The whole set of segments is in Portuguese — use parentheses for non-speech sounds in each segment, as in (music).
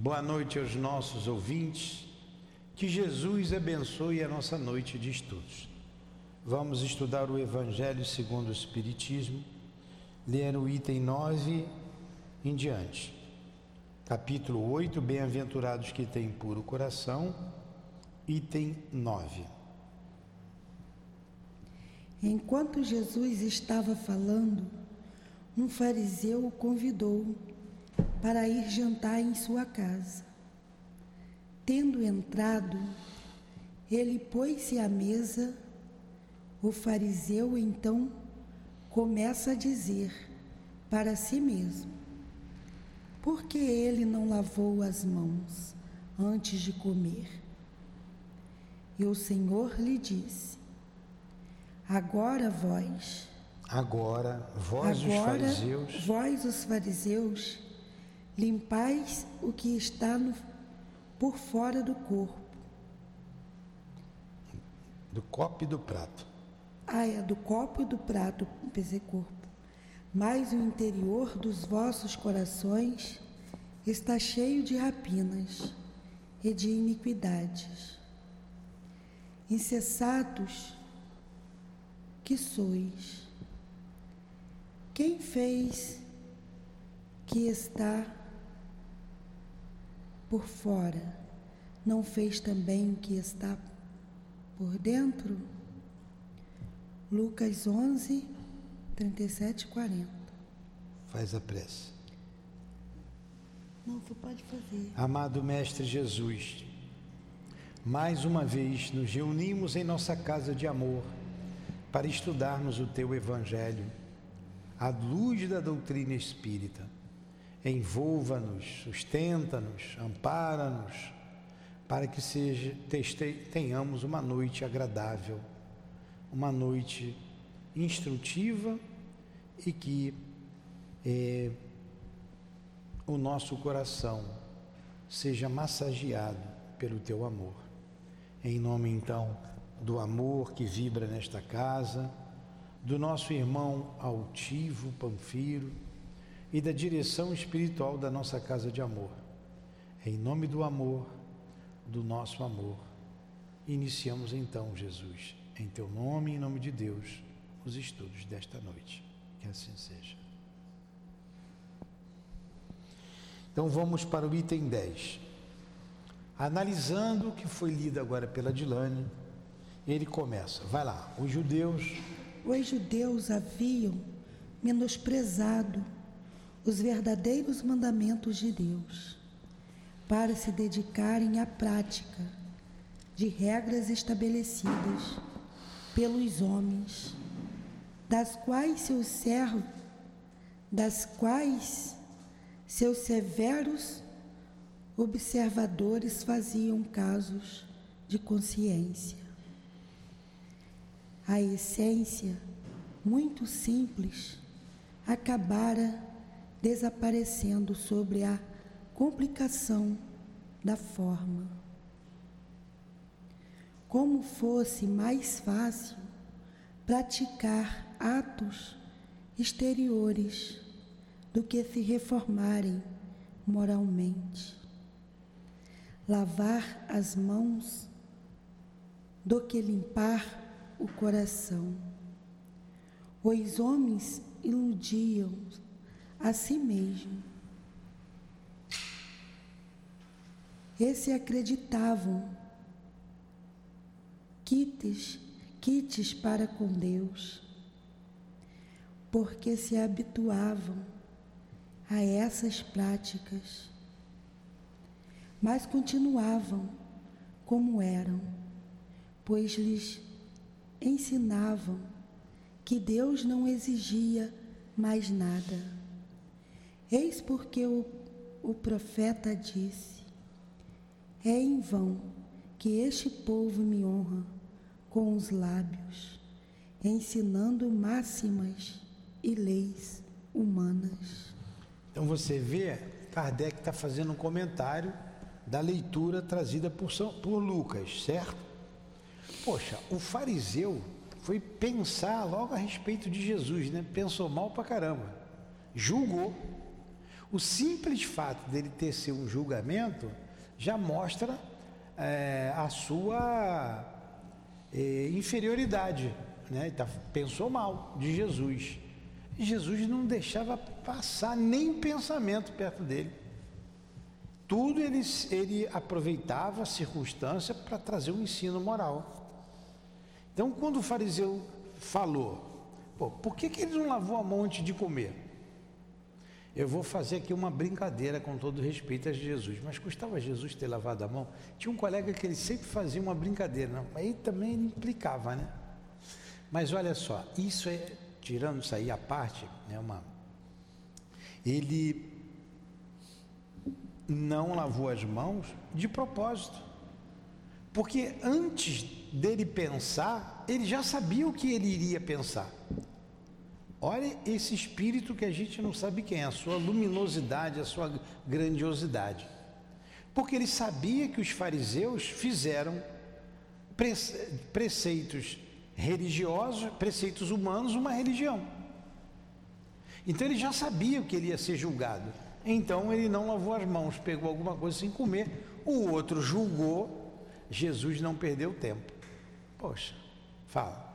Boa noite aos nossos ouvintes. Que Jesus abençoe a nossa noite de estudos. Vamos estudar o Evangelho segundo o Espiritismo, ler o item 9 em diante. Capítulo 8: Bem-aventurados que têm puro coração, item 9. Enquanto Jesus estava falando, um fariseu o convidou para ir jantar em sua casa. Tendo entrado, ele pôs-se à mesa. O fariseu então começa a dizer para si mesmo: Por que ele não lavou as mãos antes de comer? E o Senhor lhe disse: Agora vós, Agora, vós agora, os fariseus, vós os fariseus, limpais o que está no, por fora do corpo. do copo e do prato. Ah, é do copo e do prato, pensei corpo. Mas o interior dos vossos corações está cheio de rapinas e de iniquidades. Incessados que sois. Quem fez que está por fora, não fez também o que está por dentro? Lucas 11, 37 e 40. Faz a prece. Não, você pode fazer. Amado Mestre Jesus, mais uma vez nos reunimos em nossa casa de amor para estudarmos o Teu Evangelho, à luz da doutrina espírita. Envolva-nos, sustenta-nos, ampara-nos, para que seja, tenhamos uma noite agradável, uma noite instrutiva e que eh, o nosso coração seja massageado pelo teu amor. Em nome então do amor que vibra nesta casa, do nosso irmão altivo Panfiro e da direção espiritual da nossa casa de amor. Em nome do amor, do nosso amor, iniciamos então, Jesus, em teu nome e em nome de Deus, os estudos desta noite. Que assim seja. Então vamos para o item 10. Analisando o que foi lido agora pela Dilane, ele começa. Vai lá. Os judeus Os judeus haviam menosprezado os verdadeiros mandamentos de Deus para se dedicarem à prática de regras estabelecidas pelos homens, das quais das quais seus severos observadores faziam casos de consciência. A essência, muito simples, acabara desaparecendo sobre a complicação da forma. Como fosse mais fácil praticar atos exteriores do que se reformarem moralmente. Lavar as mãos do que limpar o coração. Os homens iludiam a si mesmos. E se acreditavam quites, quites para com Deus, porque se habituavam a essas práticas, mas continuavam como eram, pois lhes ensinavam que Deus não exigia mais nada. Eis porque o, o profeta disse: É em vão que este povo me honra com os lábios, ensinando máximas e leis humanas. Então você vê, Kardec está fazendo um comentário da leitura trazida por, São, por Lucas, certo? Poxa, o fariseu foi pensar logo a respeito de Jesus, né? Pensou mal pra caramba. Julgou. O simples fato dele ter sido um julgamento já mostra é, a sua é, inferioridade. Né? Tá, pensou mal de Jesus. E Jesus não deixava passar nem pensamento perto dele. Tudo ele, ele aproveitava a circunstância para trazer um ensino moral. Então, quando o fariseu falou, por que, que ele não lavou a mão antes de comer? Eu vou fazer aqui uma brincadeira com todo respeito a Jesus, mas custava Jesus ter lavado a mão? Tinha um colega que ele sempre fazia uma brincadeira, não, aí também ele implicava, né? Mas olha só, isso é, tirando isso aí a parte, né, uma, ele não lavou as mãos de propósito. Porque antes dele pensar, ele já sabia o que ele iria pensar. Olha esse espírito que a gente não sabe quem é, a sua luminosidade, a sua grandiosidade. Porque ele sabia que os fariseus fizeram preceitos religiosos, preceitos humanos, uma religião. Então ele já sabia que ele ia ser julgado. Então ele não lavou as mãos, pegou alguma coisa sem comer. O outro julgou, Jesus não perdeu tempo. Poxa, fala.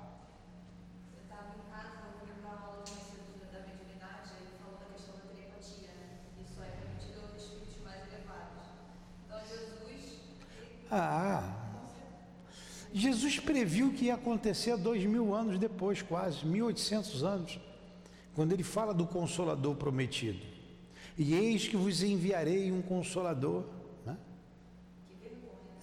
Ah, Jesus previu que ia acontecer dois mil anos depois, quase, 1800 anos, quando ele fala do Consolador prometido. E eis que vos enviarei um Consolador, né?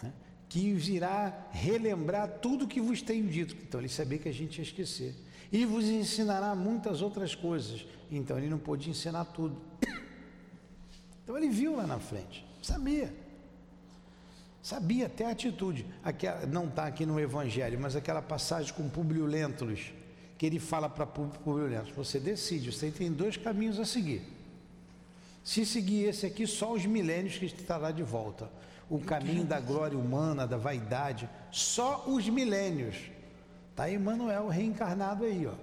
né? que vos irá relembrar tudo que vos tenho dito. Então ele sabia que a gente ia esquecer. E vos ensinará muitas outras coisas. Então ele não pôde ensinar tudo. (coughs) Então ele viu lá na frente, sabia. Sabia até a atitude. Aquela, não está aqui no Evangelho, mas aquela passagem com Publio Lentulus, que ele fala para Publio Lentulus, você decide, você tem dois caminhos a seguir. Se seguir esse aqui, só os milênios que estará de volta. O caminho da glória humana, da vaidade, só os milênios. Está Emmanuel reencarnado aí, ó.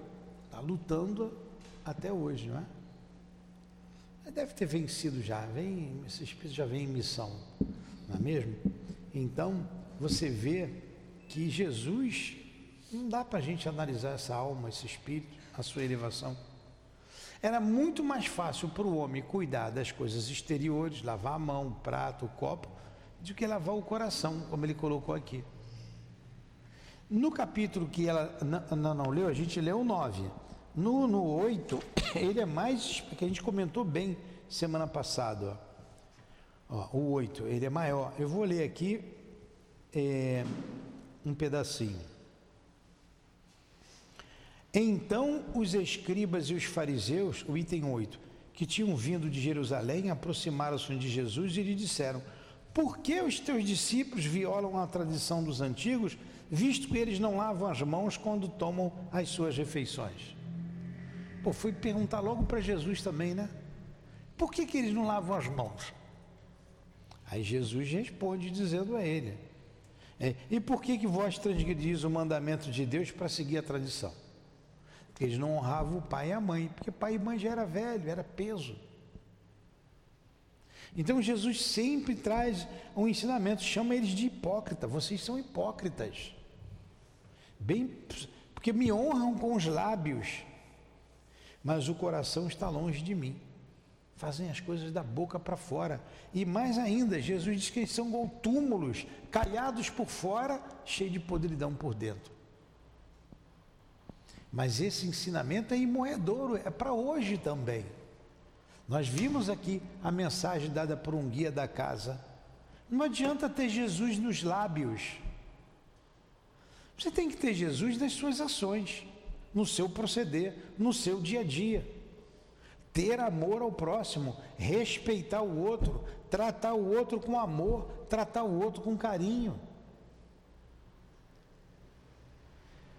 Está lutando até hoje, não é? Deve ter vencido já, vem, esse espírito já vem em missão, não é mesmo? Então, você vê que Jesus, não dá para a gente analisar essa alma, esse espírito, a sua elevação. Era muito mais fácil para o homem cuidar das coisas exteriores, lavar a mão, o prato, o copo, do que lavar o coração, como ele colocou aqui. No capítulo que ela não, não leu, a gente leu o 9. No, no 8, (coughs) ele é mais, que a gente comentou bem semana passada. Ó. Ó, o 8, ele é maior. Eu vou ler aqui é, um pedacinho. Então os escribas e os fariseus, o item 8, que tinham vindo de Jerusalém, aproximaram-se de Jesus e lhe disseram: Por que os teus discípulos violam a tradição dos antigos, visto que eles não lavam as mãos quando tomam as suas refeições? Pô, fui perguntar logo para Jesus também, né? Por que, que eles não lavam as mãos? Aí Jesus responde dizendo a ele: é, E por que, que vós transgredis o mandamento de Deus para seguir a tradição? Porque eles não honravam o pai e a mãe, porque pai e mãe já era velho, era peso. Então Jesus sempre traz um ensinamento, chama eles de hipócrita. Vocês são hipócritas. Bem, porque me honram com os lábios, mas o coração está longe de mim fazem as coisas da boca para fora. E mais ainda, Jesus diz que eles são como túmulos, calhados por fora, cheios de podridão por dentro. Mas esse ensinamento é imoedouro, é para hoje também. Nós vimos aqui a mensagem dada por um guia da casa. Não adianta ter Jesus nos lábios. Você tem que ter Jesus nas suas ações, no seu proceder, no seu dia a dia ter amor ao próximo, respeitar o outro, tratar o outro com amor, tratar o outro com carinho.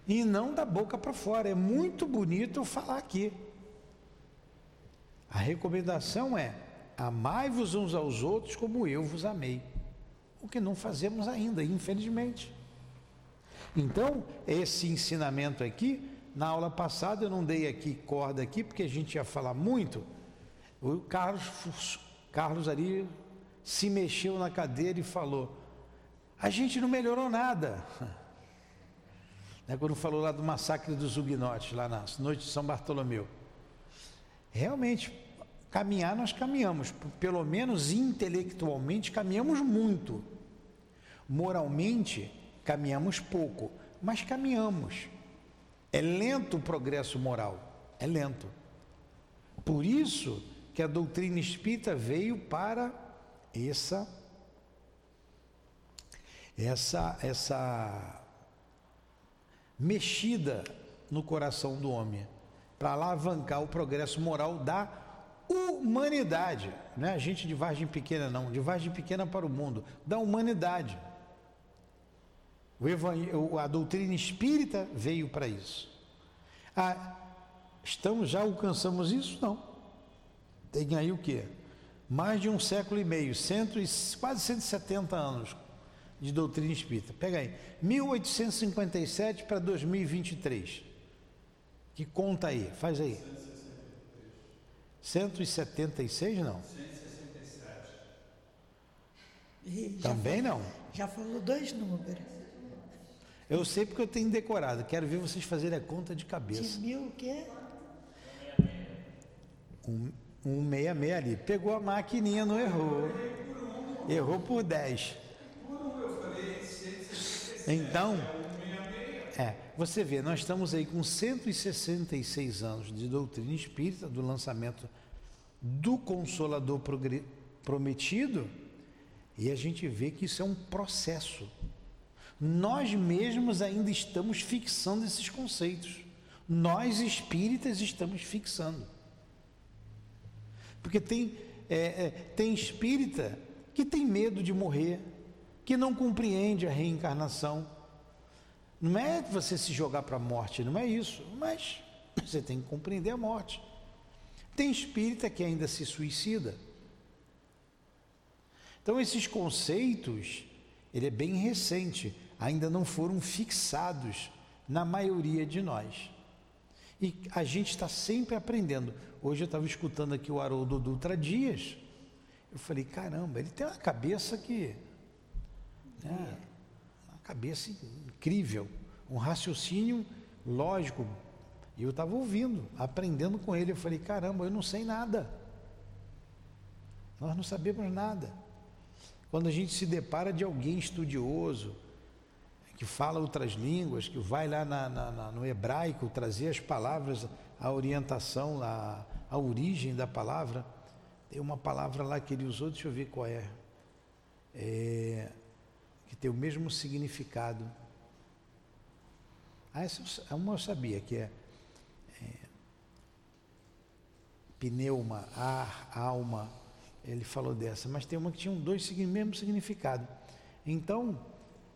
E não da boca para fora. É muito bonito falar aqui. A recomendação é: amai-vos uns aos outros como eu vos amei. O que não fazemos ainda, infelizmente. Então, esse ensinamento aqui na aula passada eu não dei aqui corda aqui, porque a gente ia falar muito. O Carlos, Carlos ali se mexeu na cadeira e falou: A gente não melhorou nada. (laughs) Né, quando falou lá do massacre dos Huguenotes, lá na noite de São Bartolomeu. Realmente, caminhar nós caminhamos, pelo menos intelectualmente caminhamos muito. Moralmente, caminhamos pouco, mas caminhamos. É lento o progresso moral, é lento. Por isso que a doutrina espírita veio para essa essa essa mexida no coração do homem, para alavancar o progresso moral da humanidade, não é a gente de Vargem Pequena não, de Vargem Pequena para o mundo, da humanidade. O a doutrina espírita veio para isso. Ah, estamos já alcançamos isso? Não. Tem aí o quê? Mais de um século e meio, cento e, quase 170 anos de doutrina espírita. Pega aí, 1857 para 2023. Que conta aí? Faz aí. 176 não? 167. Também não. Já falou dois números. Eu sei porque eu tenho decorado. Quero ver vocês fazerem a conta de cabeça. De mil o quê? Um, um meia meia ali. Pegou a maquininha, não errou. Errou por 10. Então, é, você vê, nós estamos aí com 166 anos de doutrina espírita, do lançamento do Consolador Prometido, e a gente vê que isso é um processo nós mesmos ainda estamos fixando esses conceitos. Nós espíritas estamos fixando. Porque tem, é, é, tem espírita que tem medo de morrer, que não compreende a reencarnação. Não é você se jogar para a morte, não é isso, mas você tem que compreender a morte. Tem espírita que ainda se suicida. Então esses conceitos, ele é bem recente ainda não foram fixados na maioria de nós. E a gente está sempre aprendendo. Hoje eu estava escutando aqui o Haroldo Dutra Dias. Eu falei, caramba, ele tem uma cabeça que. Né, uma cabeça incrível, um raciocínio lógico. E eu estava ouvindo, aprendendo com ele. Eu falei, caramba, eu não sei nada. Nós não sabemos nada. Quando a gente se depara de alguém estudioso, que fala outras línguas, que vai lá na, na, na, no hebraico trazer as palavras, a orientação, a, a origem da palavra. Tem uma palavra lá que ele usou, deixa eu ver qual é, é que tem o mesmo significado. Ah, essa uma eu sabia, que é, é pneuma, ar, alma. Ele falou dessa, mas tem uma que tinha dois mesmo significado. Então,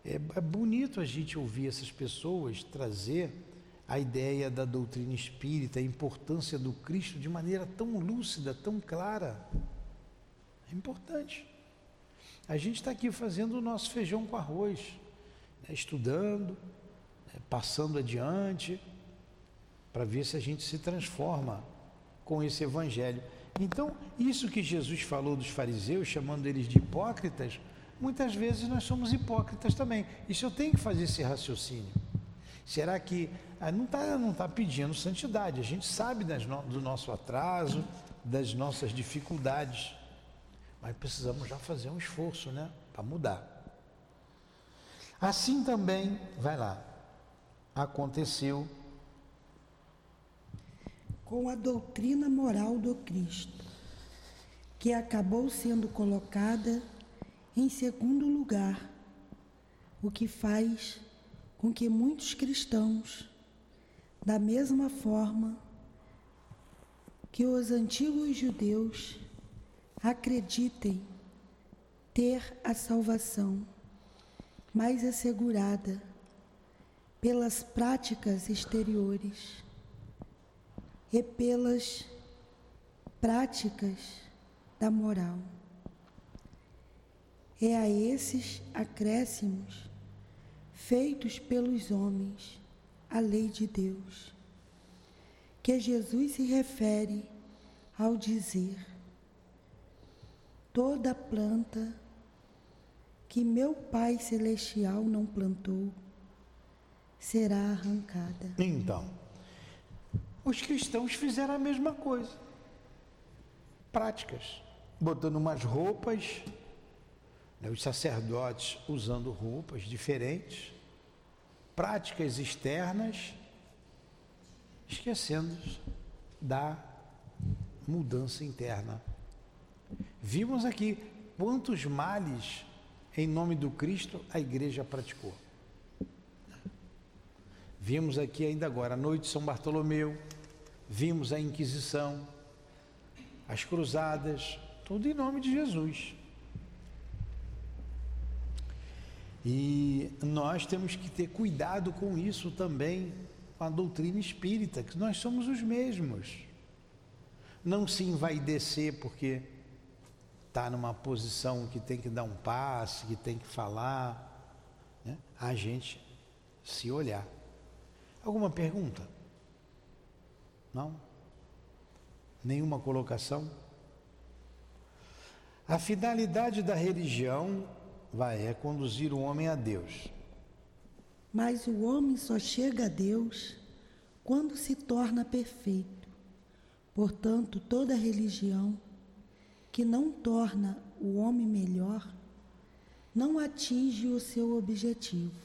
é, é bonito a gente ouvir essas pessoas trazer a ideia da doutrina espírita, a importância do Cristo de maneira tão lúcida, tão clara. É importante. A gente está aqui fazendo o nosso feijão com arroz, né, estudando, né, passando adiante, para ver se a gente se transforma com esse evangelho. Então, isso que Jesus falou dos fariseus, chamando eles de hipócritas, muitas vezes nós somos hipócritas também. Isso eu tenho que fazer esse raciocínio. Será que ah, não está não tá pedindo santidade? A gente sabe no, do nosso atraso, das nossas dificuldades, mas precisamos já fazer um esforço, né, para mudar. Assim também, vai lá, aconteceu com a doutrina moral do Cristo, que acabou sendo colocada em segundo lugar, o que faz com que muitos cristãos, da mesma forma que os antigos judeus, acreditem ter a salvação mais assegurada pelas práticas exteriores e pelas práticas da moral. É a esses acréscimos feitos pelos homens a lei de Deus, que Jesus se refere ao dizer: toda planta que meu Pai Celestial não plantou será arrancada. Então, os cristãos fizeram a mesma coisa. Práticas. Botando umas roupas, né, os sacerdotes usando roupas diferentes, práticas externas, esquecendo da mudança interna. Vimos aqui quantos males em nome do Cristo a igreja praticou. Vimos aqui ainda agora a noite de São Bartolomeu, vimos a Inquisição, as cruzadas, tudo em nome de Jesus. E nós temos que ter cuidado com isso também, com a doutrina espírita, que nós somos os mesmos. Não se envaidecer porque está numa posição que tem que dar um passe, que tem que falar. Né? A gente se olhar. Alguma pergunta? Não? Nenhuma colocação? A finalidade da religião vai é conduzir o homem a Deus. Mas o homem só chega a Deus quando se torna perfeito. Portanto, toda religião que não torna o homem melhor não atinge o seu objetivo.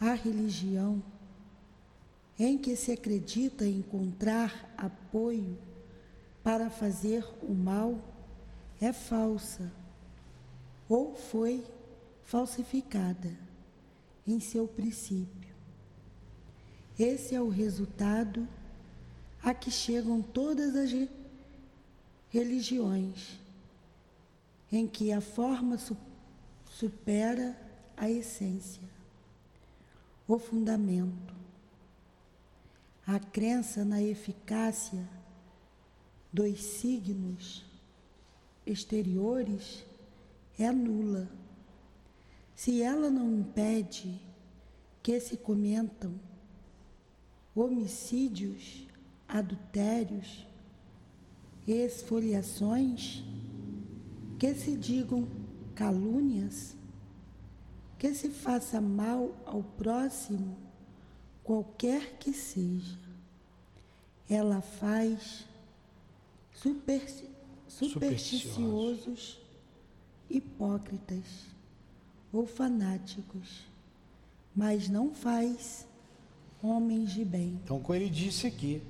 A religião em que se acredita encontrar apoio para fazer o mal é falsa ou foi falsificada em seu princípio. Esse é o resultado a que chegam todas as religiões, em que a forma supera a essência o fundamento. A crença na eficácia dos signos exteriores é nula. Se ela não impede que se comentam homicídios, adultérios, esfoliações, que se digam calúnias, que se faça mal ao próximo, qualquer que seja. Ela faz super, supersticiosos, hipócritas ou fanáticos, mas não faz homens de bem. Então, como ele disse aqui,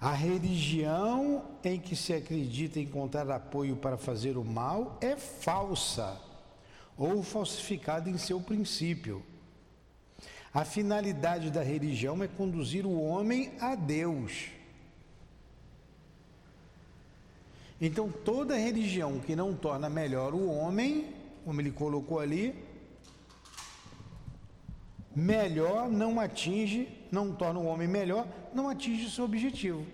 a religião em que se acredita encontrar apoio para fazer o mal é falsa ou falsificado em seu princípio. A finalidade da religião é conduzir o homem a Deus. Então, toda religião que não torna melhor o homem, como ele colocou ali, melhor não atinge, não torna o homem melhor, não atinge o seu objetivo.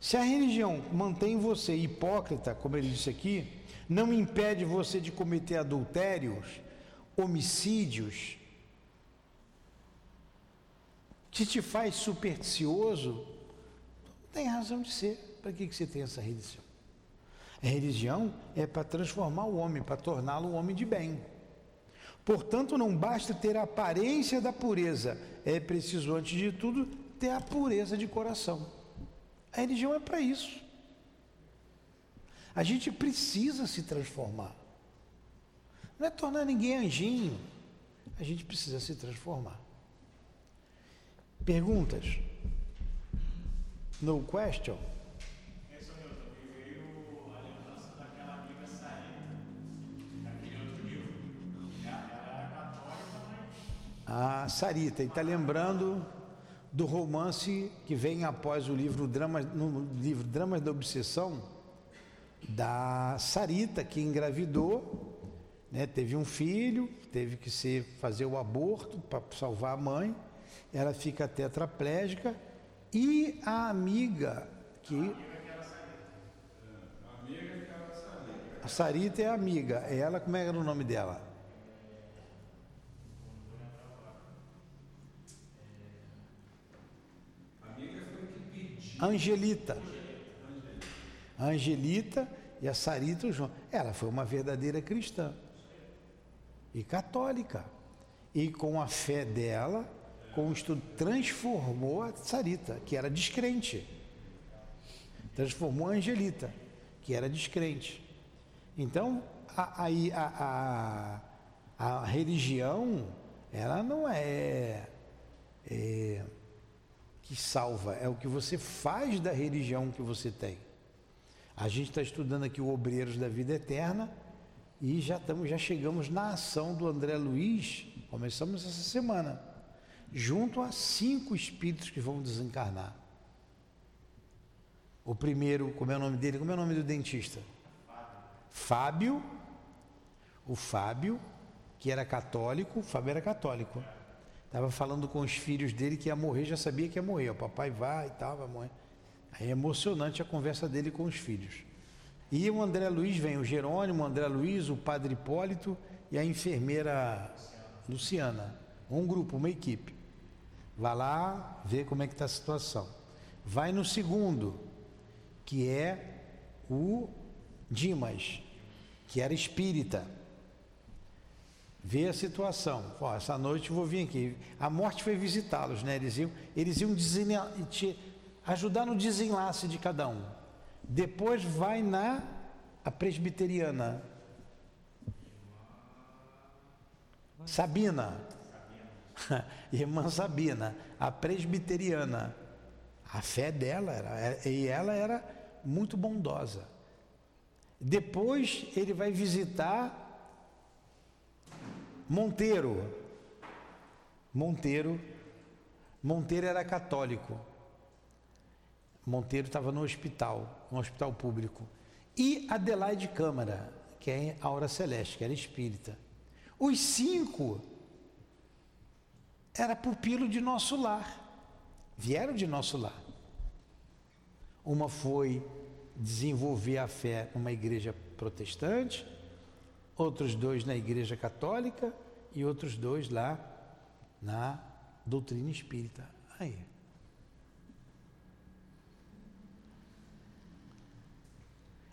Se a religião mantém você hipócrita, como ele disse aqui, não impede você de cometer adultérios, homicídios, que te faz supersticioso, não tem razão de ser. Para que, que você tem essa religião? A religião é para transformar o homem, para torná-lo um homem de bem. Portanto, não basta ter a aparência da pureza, é preciso, antes de tudo, ter a pureza de coração. A religião é para isso. A gente precisa se transformar. Não é tornar ninguém anjinho. A gente precisa se transformar. Perguntas? No question? A Sarita, e está lembrando do romance que vem após o livro Dramas, no livro Dramas da Obsessão, da Sarita, que engravidou, né, teve um filho, teve que ser, fazer o aborto para salvar a mãe, ela fica tetraplégica e a amiga que. A Sarita é a amiga, é ela, como era o nome dela? Angelita. Angelita e a Sarita o João. Ela foi uma verdadeira cristã e católica. E com a fé dela, com o estudo, transformou a Sarita, que era descrente. Transformou a Angelita, que era descrente. Então, a, a, a, a, religião, ela não é, é que salva, é o que você faz da religião que você tem. A gente está estudando aqui o Obreiros da Vida Eterna e já, estamos, já chegamos na ação do André Luiz, começamos essa semana, junto a cinco espíritos que vão desencarnar. O primeiro, como é o nome dele? Como é o nome do dentista? Fábio. O Fábio, que era católico, o Fábio era católico. Estava falando com os filhos dele que ia morrer, já sabia que ia morrer. O papai vai e tal, vai morrer. Aí é emocionante a conversa dele com os filhos. E o André Luiz vem, o Jerônimo, o André Luiz, o padre Hipólito e a enfermeira Luciana. Um grupo, uma equipe. Vai lá ver como é que está a situação. Vai no segundo, que é o Dimas, que era espírita ver a situação. Essa noite eu vou vir aqui. A morte foi visitá-los, né? Eles iam, eles iam ajudar no desenlace de cada um. Depois vai na a presbiteriana. Sabina. (laughs) Irmã Sabina, a presbiteriana. A fé dela era, e ela era muito bondosa. Depois ele vai visitar Monteiro. Monteiro. Monteiro era católico. Monteiro estava no hospital, no hospital público. E Adelaide Câmara, que é a Aura Celeste, que era espírita. Os cinco era pupilo de nosso lar. Vieram de nosso lar. Uma foi desenvolver a fé numa igreja protestante, outros dois na Igreja Católica e outros dois lá na doutrina espírita. Aí.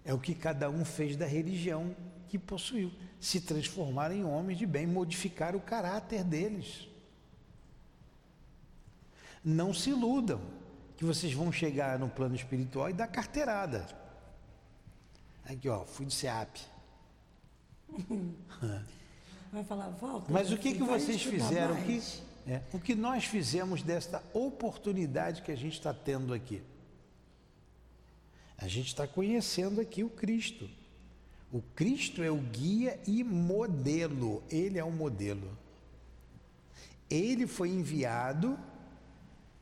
É o que cada um fez da religião que possuiu. Se transformar em homens de bem, modificar o caráter deles. Não se iludam que vocês vão chegar no plano espiritual e dar carteirada. Aqui, ó, fui de SEAP. (laughs) Vai falar, volta. Mas o que, que vocês fizeram? aqui? é, o que nós fizemos desta oportunidade que a gente está tendo aqui? A gente está conhecendo aqui o Cristo. O Cristo é o guia e modelo. Ele é o modelo. Ele foi enviado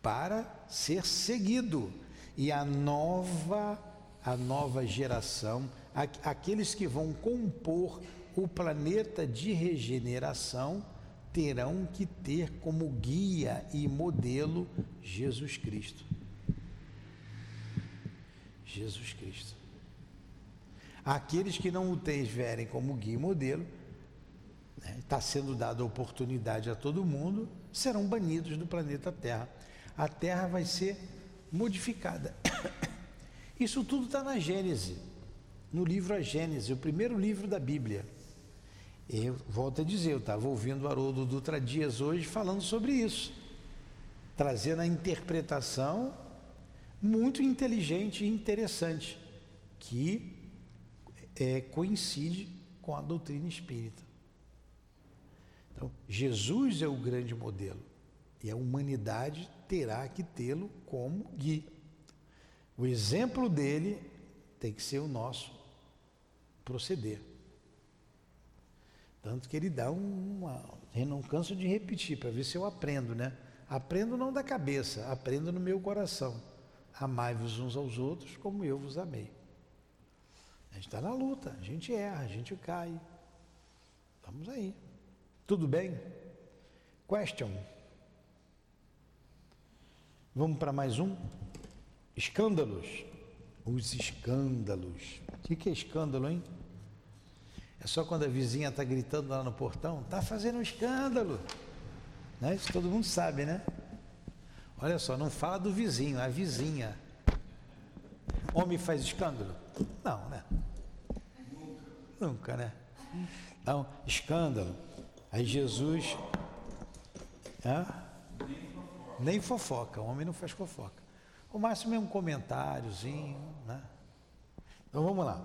para ser seguido. E a nova, a nova geração, aqueles que vão compor o planeta de regeneração terão que ter como guia e modelo Jesus Cristo. Jesus Cristo. Aqueles que não o tiverem como guia e modelo, está né, sendo dada oportunidade a todo mundo, serão banidos do planeta Terra. A Terra vai ser modificada. (coughs) Isso tudo está na Gênese, no livro A Gênese, o primeiro livro da Bíblia. Eu volto a dizer, eu estava ouvindo o Haroldo Dutra Dias hoje falando sobre isso, trazendo a interpretação muito inteligente e interessante, que é, coincide com a doutrina espírita. Então, Jesus é o grande modelo e a humanidade terá que tê-lo como guia. O exemplo dele tem que ser o nosso proceder. Tanto que ele dá uma. Eu não canso de repetir, para ver se eu aprendo, né? Aprendo não da cabeça, aprendo no meu coração. Amai-vos uns aos outros como eu vos amei. A gente está na luta, a gente erra, a gente cai. Vamos aí. Tudo bem? Question. Vamos para mais um? Escândalos. Os escândalos. Que, que é escândalo, hein? É só quando a vizinha está gritando lá no portão, está fazendo um escândalo. Né? Isso todo mundo sabe, né? Olha só, não fala do vizinho, a vizinha. Homem faz escândalo? Não, né? Nunca, né? Então, escândalo. Aí Jesus. Hã? Nem fofoca, homem não faz fofoca. O máximo é um comentáriozinho, né? Então vamos lá.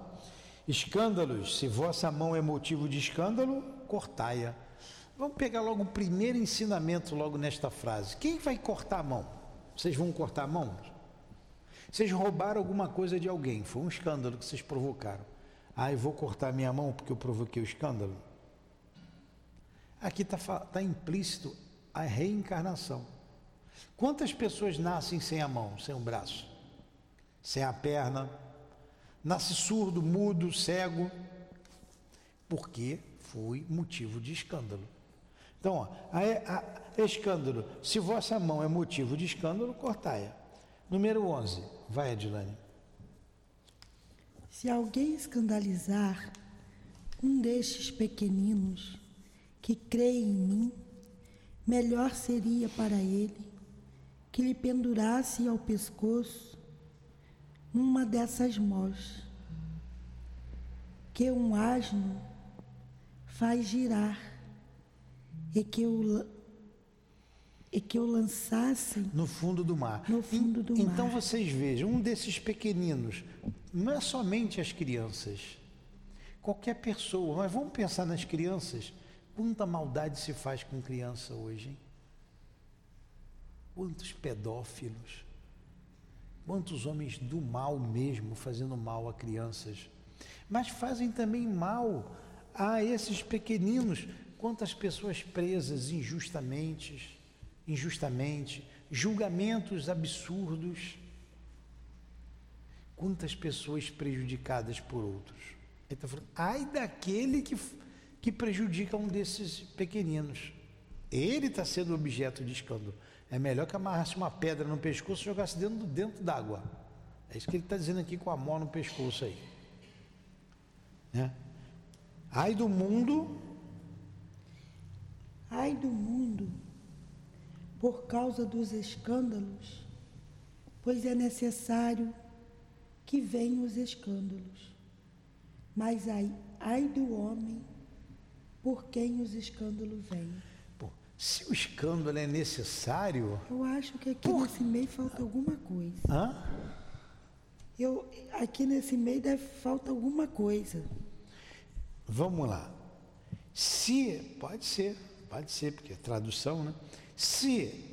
Escândalos, se vossa mão é motivo de escândalo, cortai-a. Vamos pegar logo o primeiro ensinamento logo nesta frase. Quem vai cortar a mão? Vocês vão cortar a mão? Vocês roubaram alguma coisa de alguém, foi um escândalo que vocês provocaram. Ah, eu vou cortar minha mão porque eu provoquei o escândalo? Aqui está tá implícito a reencarnação. Quantas pessoas nascem sem a mão, sem o braço, sem a perna? Nasce surdo, mudo, cego, porque foi motivo de escândalo. Então, ó, a, a, escândalo, se vossa mão é motivo de escândalo, cortai-a. Número 11, vai, Adilane. Se alguém escandalizar um destes pequeninos que crê em mim, melhor seria para ele que lhe pendurasse ao pescoço uma dessas mós, que um asno faz girar e que o e que o lançassem no fundo do mar. No fundo do então mar. vocês vejam, um desses pequeninos, não é somente as crianças, qualquer pessoa, mas vamos pensar nas crianças. Quanta maldade se faz com criança hoje, hein? Quantos pedófilos, quantos homens do mal mesmo fazendo mal a crianças, mas fazem também mal a esses pequeninos, quantas pessoas presas injustamente, injustamente, julgamentos absurdos, quantas pessoas prejudicadas por outros. Ele está falando, ai daquele que que prejudica um desses pequeninos. Ele está sendo objeto de escândalo. É melhor que amarrasse uma pedra no pescoço e jogasse dentro, dentro d'água. É isso que ele está dizendo aqui com a mão no pescoço aí. Né? Ai do mundo. Ai do mundo, por causa dos escândalos, pois é necessário que venham os escândalos. Mas ai, ai do homem por quem os escândalos vêm. Se o escândalo é necessário. Eu acho que aqui por... nesse meio falta alguma coisa. Hã? Eu, aqui nesse meio deve falta alguma coisa. Vamos lá. Se, pode ser, pode ser, porque é tradução, né? Se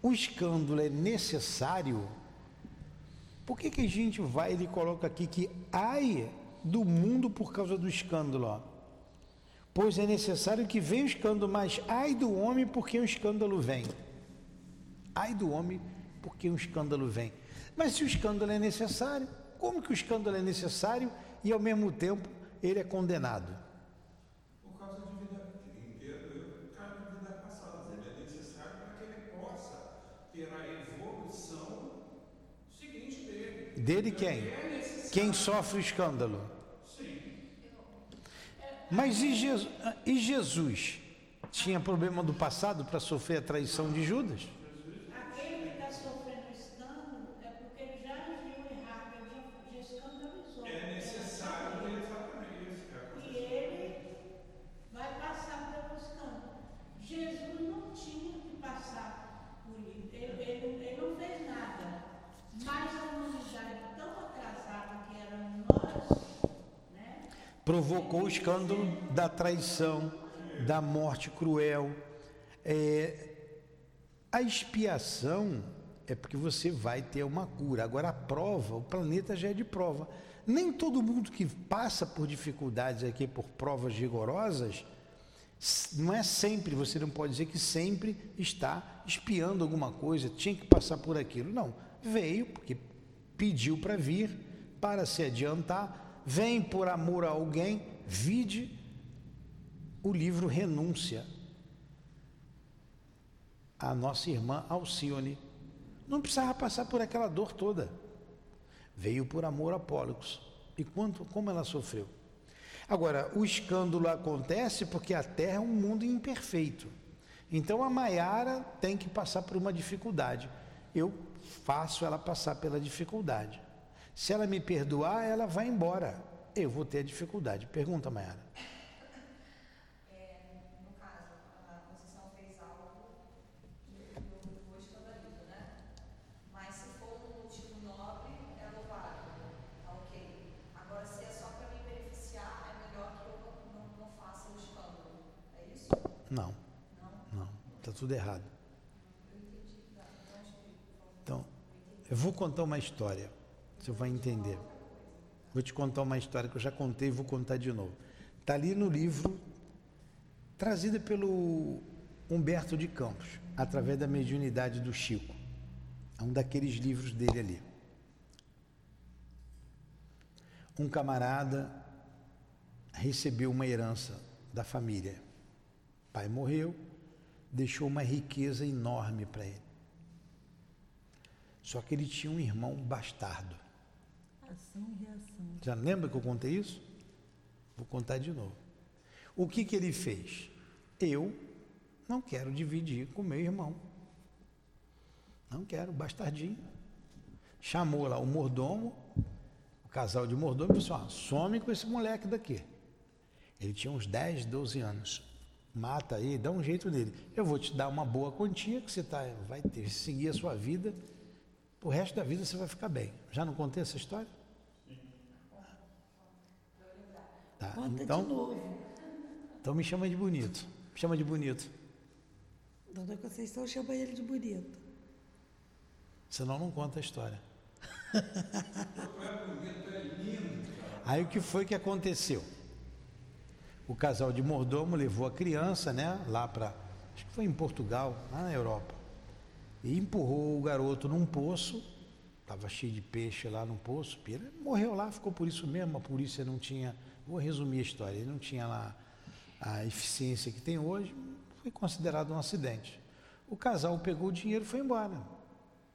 o escândalo é necessário, por que, que a gente vai, ele coloca aqui que ai do mundo por causa do escândalo, ó pois é necessário que venha o escândalo, mas ai do homem porque o escândalo vem. Ai do homem porque o escândalo vem. Mas se o escândalo é necessário, como que o escândalo é necessário e ao mesmo tempo ele é condenado? Por causa de vida de vida passada, ele é necessário para que ele possa ter a evolução seguinte dele. Dele quem? É quem sofre o escândalo? Mas e Jesus, e Jesus? Tinha problema do passado para sofrer a traição de Judas? Aquele que está sofrendo escândalo é porque ele já agiu errado, ele já, escandalizou. É necessário exatamente isso. E ele vai passar pelo escândalo. Jesus não tinha que passar por isso. Ele, ele, ele não fez nada. Mas a humanidade tão atrasada que era nós provocou o escândalo da traição, da morte cruel. É, a expiação é porque você vai ter uma cura. Agora, a prova, o planeta já é de prova. Nem todo mundo que passa por dificuldades aqui, por provas rigorosas, não é sempre, você não pode dizer que sempre está espiando alguma coisa, tinha que passar por aquilo. Não, veio porque pediu para vir, para se adiantar, vem por amor a alguém, vide o livro Renúncia. A nossa irmã Alcione não precisava passar por aquela dor toda. Veio por amor a Pólux. E quanto, como ela sofreu? Agora, o escândalo acontece porque a Terra é um mundo imperfeito. Então a Maiara tem que passar por uma dificuldade. Eu faço ela passar pela dificuldade. Se ela me perdoar, ela vai embora. eu vou ter dificuldade. Pergunta, Mayara. Não, não. Está tudo errado. Então, eu vou contar uma história. Você vai entender. Vou te contar uma história que eu já contei e vou contar de novo. Está ali no livro, trazida pelo Humberto de Campos, através da mediunidade do Chico. É um daqueles livros dele ali. Um camarada recebeu uma herança da família. pai morreu, deixou uma riqueza enorme para ele. Só que ele tinha um irmão bastardo. Ação e reação. Já lembra que eu contei isso? Vou contar de novo. O que, que ele fez? Eu não quero dividir com meu irmão. Não quero, bastardinho. Chamou lá o mordomo, o casal de mordomo, e disse: ó, some com esse moleque daqui. Ele tinha uns 10, 12 anos. Mata aí, dá um jeito nele. Eu vou te dar uma boa quantia que você tá, vai ter, seguir a sua vida. O resto da vida você vai ficar bem. Já não contei essa história? Tá, Conta então, de novo. então me chama de bonito. Me chama de bonito. Dona Conceição chama ele de bonito. Senão não conta a história. (laughs) Aí o que foi que aconteceu? O casal de mordomo levou a criança, né, lá para, acho que foi em Portugal, lá na Europa, e empurrou o garoto num poço, estava cheio de peixe lá no poço, ele morreu lá, ficou por isso mesmo, a polícia não tinha, vou resumir a história, ele não tinha lá a eficiência que tem hoje, foi considerado um acidente. O casal pegou o dinheiro e foi embora.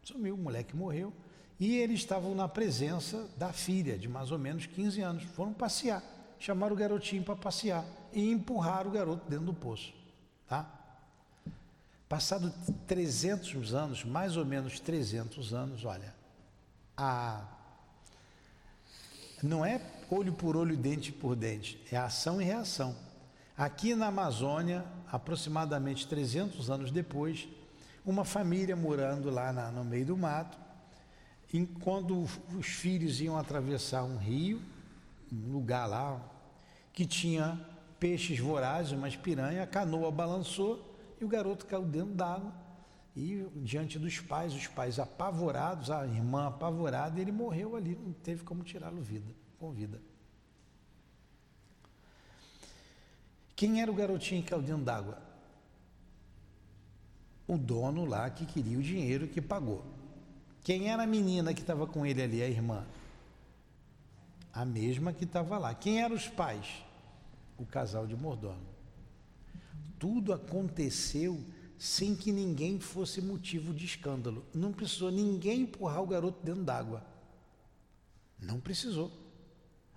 Sumiu, o moleque morreu. E eles estavam na presença da filha, de mais ou menos 15 anos. Foram passear. Chamaram o garotinho para passear e empurraram o garoto dentro do poço. Tá? Passado 300 anos, mais ou menos 300 anos, olha, a... não é olho por olho, dente por dente, é ação e reação. Aqui na Amazônia, aproximadamente 300 anos depois, uma família morando lá na, no meio do mato, e quando os filhos iam atravessar um rio, um lugar lá que tinha peixes vorazes, umas piranha, a canoa balançou e o garoto caiu dentro d'água. E diante dos pais, os pais apavorados, a irmã apavorada, ele morreu ali, não teve como tirá-lo vida, com vida. Quem era o garotinho caiu dentro d'água? O dono lá que queria o dinheiro que pagou. Quem era a menina que estava com ele ali, a irmã? A mesma que estava lá. Quem eram os pais? O casal de mordomo. Tudo aconteceu sem que ninguém fosse motivo de escândalo. Não precisou ninguém empurrar o garoto dentro d'água. Não precisou.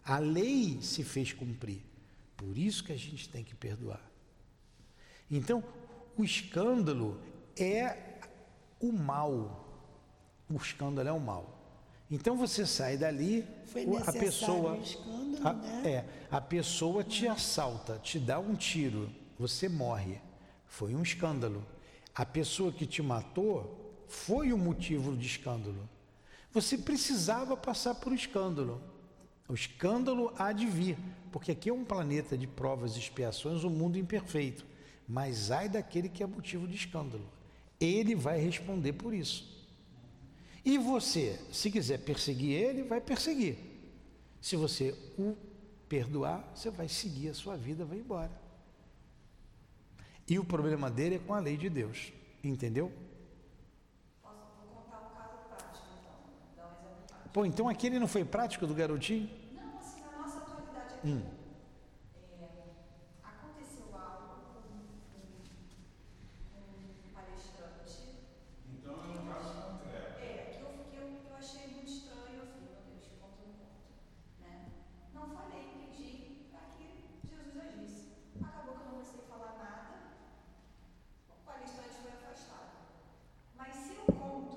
A lei se fez cumprir. Por isso que a gente tem que perdoar. Então, o escândalo é o mal. O escândalo é o mal. Então você sai dali, Foi a pessoa, escândalo, a, né? é, a pessoa te assalta, te dá um tiro, você morre. Foi um escândalo. A pessoa que te matou foi o motivo de escândalo. Você precisava passar por um escândalo. O escândalo há de vir, porque aqui é um planeta de provas e expiações, um mundo imperfeito. Mas ai daquele que é motivo de escândalo. Ele vai responder por isso. E você, se quiser perseguir ele, vai perseguir. Se você o perdoar, você vai seguir a sua vida, vai embora. E o problema dele é com a lei de Deus. Entendeu? Posso, vou contar um caso prático, então. Dar um exemplo prático. Pô, então aquele não foi prático do garotinho? Não, assim, na nossa atualidade aqui. Hum. É, aconteceu algo com um, um palestrante. Então é um caso concreto. É, que eu, que eu, eu achei muito estranho. Eu falei, meu Deus, conta ou não conta? Né? Não falei, pedi para que Jesus agisse. Acabou que eu não precisei falar nada. O palestrante foi afastado. Mas se eu conto,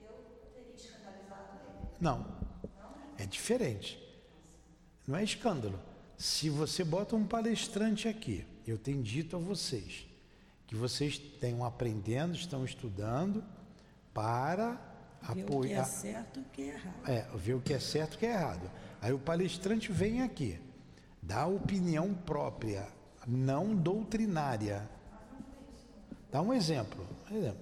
eu teria escandalizado ele. Não. Não? É escândalo. Se você bota um palestrante aqui, eu tenho dito a vocês que vocês estão aprendendo, estão estudando para Ver o que é apoiar. certo e o que é errado. É, ver o que é certo e o que é errado. Aí o palestrante vem aqui, dá opinião própria, não doutrinária. Dá um exemplo. um exemplo.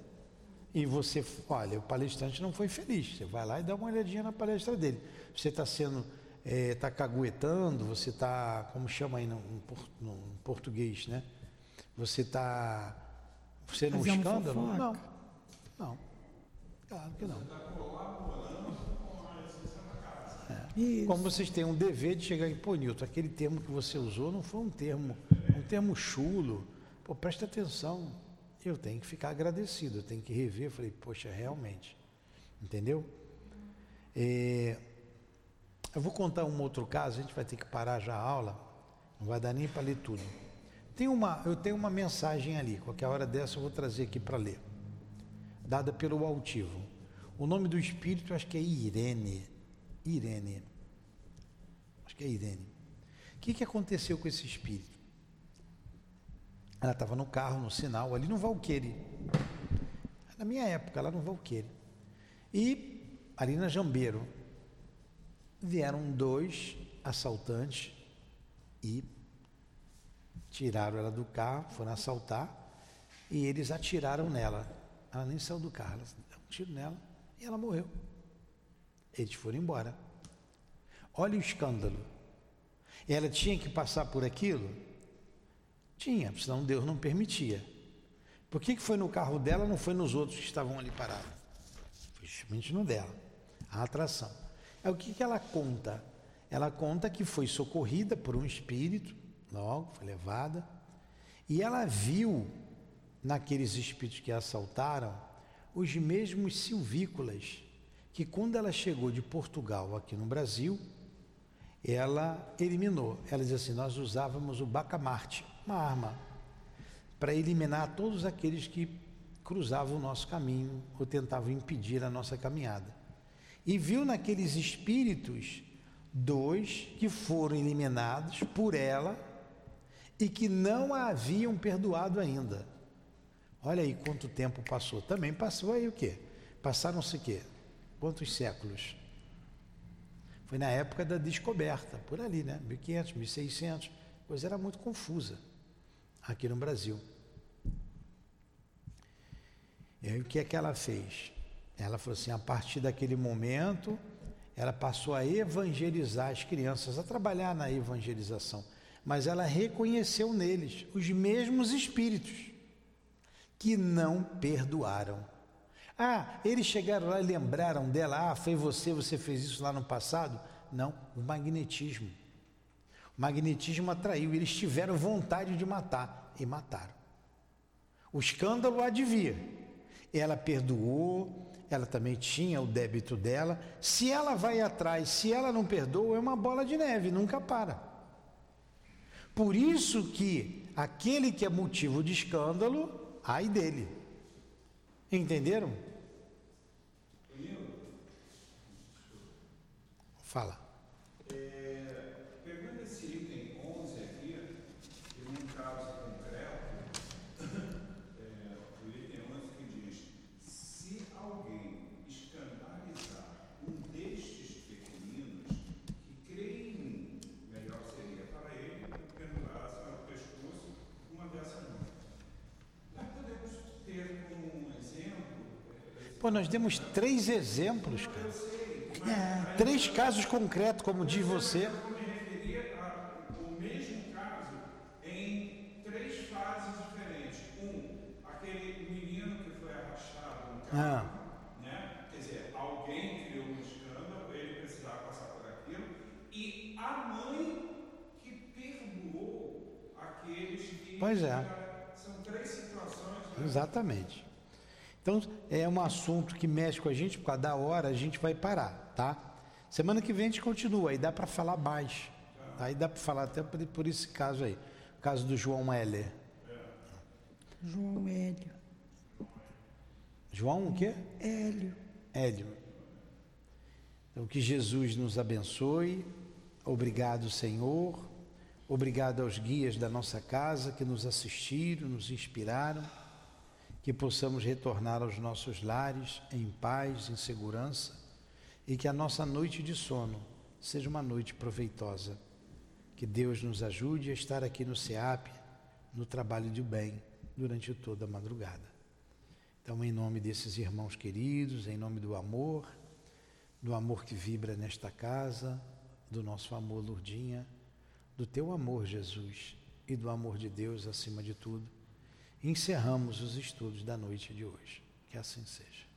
E você, olha, o palestrante não foi feliz. Você vai lá e dá uma olhadinha na palestra dele. Você está sendo, está caguetando, você está, como chama aí no, no no português, né? Você está sendo um Fazendo escândalo? fofoca? Não, não. Claro que não. Isso. Como vocês têm um dever de chegar em, pô, Nilton, aquele termo que você usou não foi um termo, um termo chulo. Pô, presta atenção. Eu tenho que ficar agradecido, eu tenho que rever. Eu falei, poxa, realmente. Entendeu? É, eu vou contar um outro caso, a gente vai ter que parar já a aula, não vai dar nem para ler tudo. Tem uma, eu tenho uma mensagem ali, qualquer hora dessa eu vou trazer aqui para ler, dada pelo altivo. O nome do espírito acho que é Irene. Irene. Acho que é Irene. O que, que aconteceu com esse espírito? Ela estava no carro, no sinal, ali no Valqueire. Na minha época, lá no Valqueire. E ali na Jambeiro, vieram dois assaltantes e tiraram ela do carro, foram assaltar e eles atiraram nela. Ela nem saiu do carro, ela deu um tiro nela e ela morreu. Eles foram embora. Olha o escândalo. Ela tinha que passar por aquilo? Tinha, senão Deus não permitia. Por que, que foi no carro dela, não foi nos outros que estavam ali parados? Foi justamente no dela. A atração. É o que, que ela conta? Ela conta que foi socorrida por um espírito, logo, foi levada, e ela viu naqueles espíritos que a assaltaram os mesmos silvícolas que quando ela chegou de Portugal aqui no Brasil, ela eliminou. Ela diz assim: nós usávamos o bacamarte, uma arma, para eliminar todos aqueles que cruzavam o nosso caminho ou tentavam impedir a nossa caminhada. E viu naqueles espíritos dois que foram eliminados por ela e que não a haviam perdoado ainda. Olha aí quanto tempo passou. Também passou aí o quê? Passaram-se o quê? Quantos séculos? Foi na época da descoberta, por ali, né? 1500, 1600. A coisa era muito confusa aqui no Brasil. E aí o que é que ela fez? Ela falou assim: a partir daquele momento, ela passou a evangelizar as crianças, a trabalhar na evangelização. Mas ela reconheceu neles os mesmos espíritos que não perdoaram. Ah, eles chegaram lá e lembraram dela, ah, foi você, você fez isso lá no passado? Não, o magnetismo. O magnetismo atraiu, eles tiveram vontade de matar e mataram. O escândalo advia. Ela perdoou, ela também tinha o débito dela. Se ela vai atrás, se ela não perdoa, é uma bola de neve, nunca para. Por isso que aquele que é motivo de escândalo, ai dele. Entenderam? Fala. Pegando esse item 11 aqui, e num caso concreto, é, o item 11 que diz: se alguém escandalizar um destes pequeninos que crê em mim, melhor seria para ele pendurasse ao pescoço uma dessas mãos. Nós podemos ter como um exemplo Pô, nós demos três exemplos, cara. Três casos concretos, como diz você. Eu me referia ao mesmo caso em três fases diferentes. Um, aquele menino que foi arrastado no carro, Ah, né? Quer dizer, alguém criou um escândalo, ele precisava passar por aquilo, e a mãe que perdoou aqueles que. Pois é. São três situações. Né? exatamente. Então, é um assunto que mexe com a gente, por causa da hora, a gente vai parar, tá? Semana que vem a gente continua, aí dá para falar mais. tá? Aí dá para falar até por, por esse caso aí, o caso do João Heller. João Hélio. João o quê? Hélio. Hélio. Então, que Jesus nos abençoe Obrigado, Senhor. Obrigado aos guias da nossa casa que nos assistiram, nos inspiraram, que possamos retornar aos nossos lares em paz, em segurança e que a nossa noite de sono seja uma noite proveitosa. Que Deus nos ajude a estar aqui no SEAP, no trabalho de bem, durante toda a madrugada. Então, em nome desses irmãos queridos, em nome do amor, do amor que vibra nesta casa, do nosso amor, Lourdinha, do teu amor, Jesus, e do amor de Deus acima de tudo, encerramos os estudos da noite de hoje. Que assim seja.